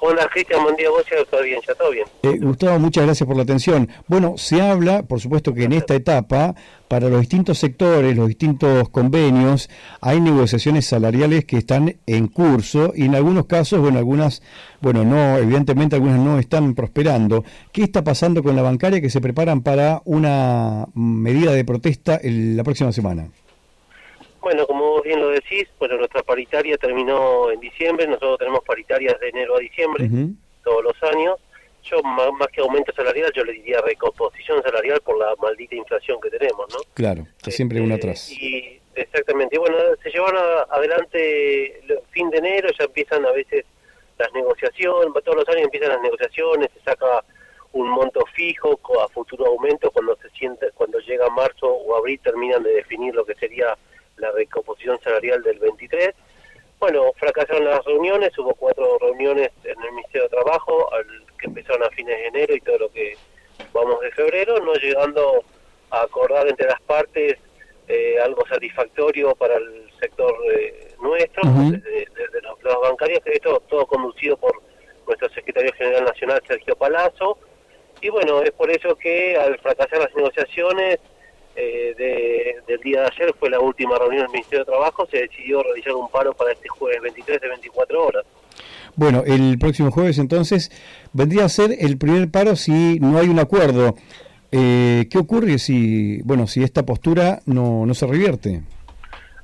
Hola Cristian, buen día, vos todo bien, ya todo bien. Eh, Gustavo, muchas gracias por la atención. Bueno, se habla, por supuesto que en esta etapa, para los distintos sectores, los distintos convenios, hay negociaciones salariales que están en curso y en algunos casos, bueno, algunas, bueno, no, evidentemente algunas no están prosperando. ¿Qué está pasando con la bancaria que se preparan para una medida de protesta la próxima semana? Bueno, como vos bien lo decís, bueno, nuestra paritaria terminó en diciembre, nosotros tenemos paritarias de enero a diciembre, todos los años. Yo, más, que aumento salarial, yo le diría recomposición salarial por la maldita inflación que tenemos, ¿no? Claro, está siempre uno este, atrás. Y exactamente, y bueno, se llevaron adelante fin de enero, ya empiezan a veces las negociaciones, todos los años empiezan las negociaciones, se saca un monto fijo a futuro aumento cuando se siente cuando llega marzo o abril terminan de definir lo que sería la recomposición salarial del 23. Bueno, fracasaron las reuniones, hubo cuatro reuniones en el Ministerio de Trabajo, al, que empezaron a fines de enero y todo lo que vamos de febrero, no llegando a acordar entre las partes eh, algo satisfactorio para el sector eh, nuestro, desde, los, bancarios, que esto todo conducido por nuestro secretario general nacional, Sergio Palazzo, y bueno, es por eso que al fracasar las negociaciones, eh, del día de ayer fue la última reunión del Ministerio de Trabajo, se decidió realizar un paro para este jueves 23 de 24 horas. Bueno, el próximo jueves entonces vendría a ser el primer paro si no hay un acuerdo. Eh, ¿Qué ocurre si, bueno, si esta postura no, no se revierte?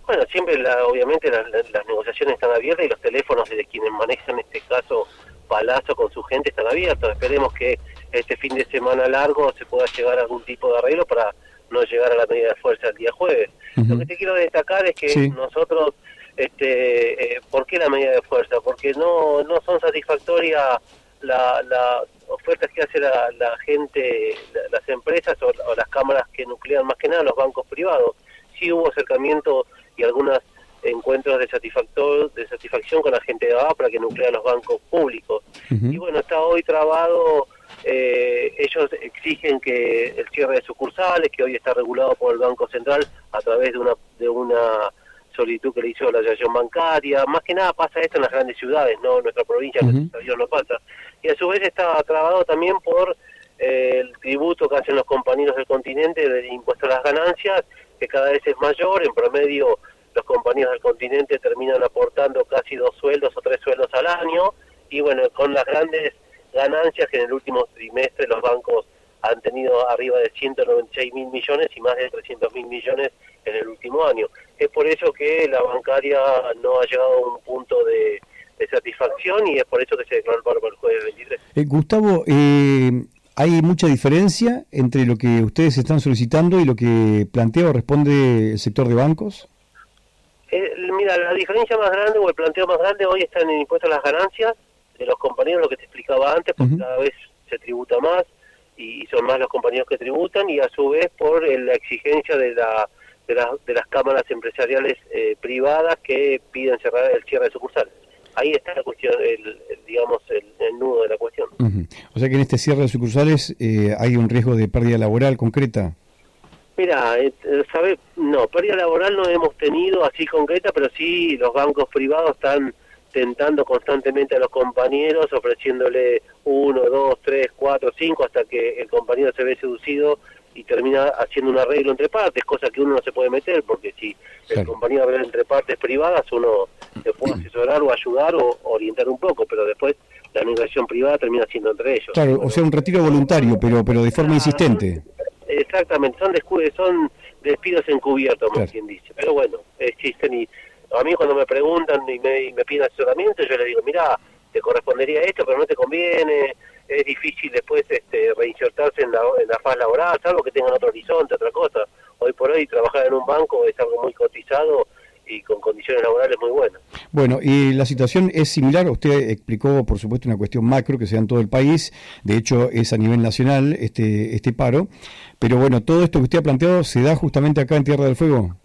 Bueno, siempre, la, obviamente, las negociaciones están abiertas y los teléfonos de quienes manejan este caso Palazo con su gente están abiertos. Esperemos que este fin de semana largo se pueda llegar a algún tipo de arreglo para no llegar a la medida de fuerza el día jueves. Lo que te quiero destacar es que nosotros, este, eh, ¿por qué la medida de fuerza? Porque no, no son satisfactorias las la ofertas que hace la, gente, las empresas o, las cámaras que nuclean más que nada los bancos privados. Sí hubo acercamiento y algunos encuentros de, satisfactor, de satisfacción con la gente de ABA para que nuclea los bancos públicos. Y bueno, está hoy trabado eh, ellos exigen que el cierre de sucursales, que hoy está regulado por el Banco Central a través de una, de una solicitud que le hizo la asociación bancaria. Más que nada pasa esto en las grandes ciudades, no en nuestra provincia, no pasa. Y a su vez está trabado también por eh, el tributo que hacen los compañeros del continente del impuesto a las ganancias, que cada vez es mayor, en promedio los compañeros del continente terminan aportando casi dos sueldos o tres sueldos al año, y bueno, con las grandes ganancias que en el último trimestre los bancos han tenido arriba de 196 mil millones y más de 300 mil millones en el último año. Es por eso que la bancaria no ha llegado a un punto de, satisfacción y es por eso que se declaró el paro para el jueves 23. Eh, Gustavo, eh, ¿hay mucha diferencia entre lo que ustedes están solicitando y lo que plantea o responde el sector de bancos? Eh, mira, la diferencia más grande o el planteo más grande hoy está en el impuesto a las ganancias, de los compañeros, lo que te explicaba antes, porque cada vez se tributa más y son más los compañeros que tributan y a su vez por la exigencia de, la, de, de las cámaras empresariales eh, privadas que piden cerrar el cierre de sucursales. Ahí está la cuestión, el, digamos, el, nudo de la cuestión. O sea que en este cierre de sucursales eh, hay un riesgo de pérdida laboral concreta. Mira, eh, ¿sabe? no, pérdida laboral no hemos tenido así concreta, pero sí los bancos privados están tentando constantemente a los compañeros, ofreciéndole uno, dos, tres, cuatro, cinco, hasta que el compañero se ve seducido y termina haciendo un arreglo entre partes, cosa que uno no se puede meter, porque si el compañero habla entre partes privadas, uno le puede asesorar o ayudar o orientar un poco, pero después la negociación privada termina siendo entre ellos. Claro, o sea, un retiro voluntario, pero pero de forma insistente. Exactamente, son, son despidos encubiertos, como quien dice. Pero bueno, existen y a mí cuando me preguntan y me, me piden asesoramiento, yo les digo, mira, te correspondería esto, pero no te conviene, es difícil después este, reinsertarse en la, en faz laboral, salvo que tengan otro horizonte, otra cosa. Hoy por hoy trabajar en un banco es algo muy cotizado y con condiciones laborales muy buenas. Bueno, y la situación es similar, usted explicó por supuesto una cuestión macro que se da en todo el país, de hecho es a nivel nacional este, este paro, pero bueno, todo esto que usted ha planteado se da justamente acá en Tierra del Fuego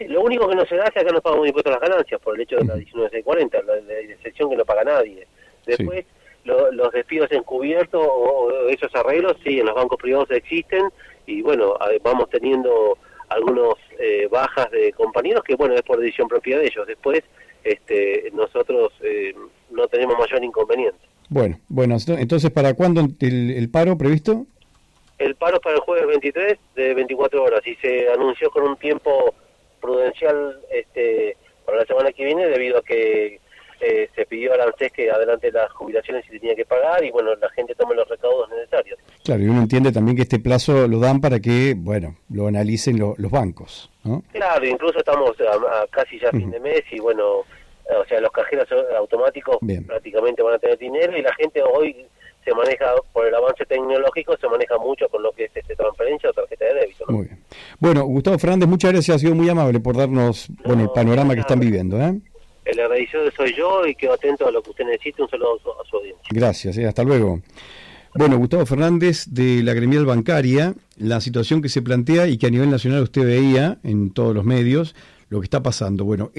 lo único que no se da es que acá no pagamos impuestos a las ganancias por el hecho de la 1940, la, la excepción que no paga nadie. Después, los despidos encubiertos o, esos arreglos, sí, en los bancos privados existen y bueno, vamos teniendo algunos eh, bajas de compañeros que bueno, es por decisión propia de ellos. Después, este, nosotros eh, no tenemos mayor inconveniente. Bueno, bueno, entonces, ¿para cuándo el, el paro previsto? El paro es para el jueves 23 de 24 horas y se anunció con un tiempo prudencial este, para la semana que viene debido a que eh, se pidió al ANSES que adelante las jubilaciones y se tenía que pagar y bueno, la gente tome los recaudos necesarios. Claro, y uno entiende también que este plazo lo dan para que, bueno, lo analicen los bancos, ¿no? Claro, incluso estamos a, casi ya fin de mes y bueno, o sea, los cajeros automáticos prácticamente van a tener dinero y la gente hoy se maneja, por el avance tecnológico, se maneja mucho con lo que es este, transferencia o tarjeta de débito. Muy bien. Bueno, Gustavo Fernández, muchas gracias, ha sido muy amable por darnos bueno, el panorama que están viviendo. ¿eh? El agradecido soy yo y quedo atento a lo que usted necesite. Un saludo a su, audiencia. Gracias, eh, hasta luego. Bueno, Gustavo Fernández de la gremial bancaria, la situación que se plantea y que a nivel nacional usted veía en todos los medios, lo que está pasando. Bueno,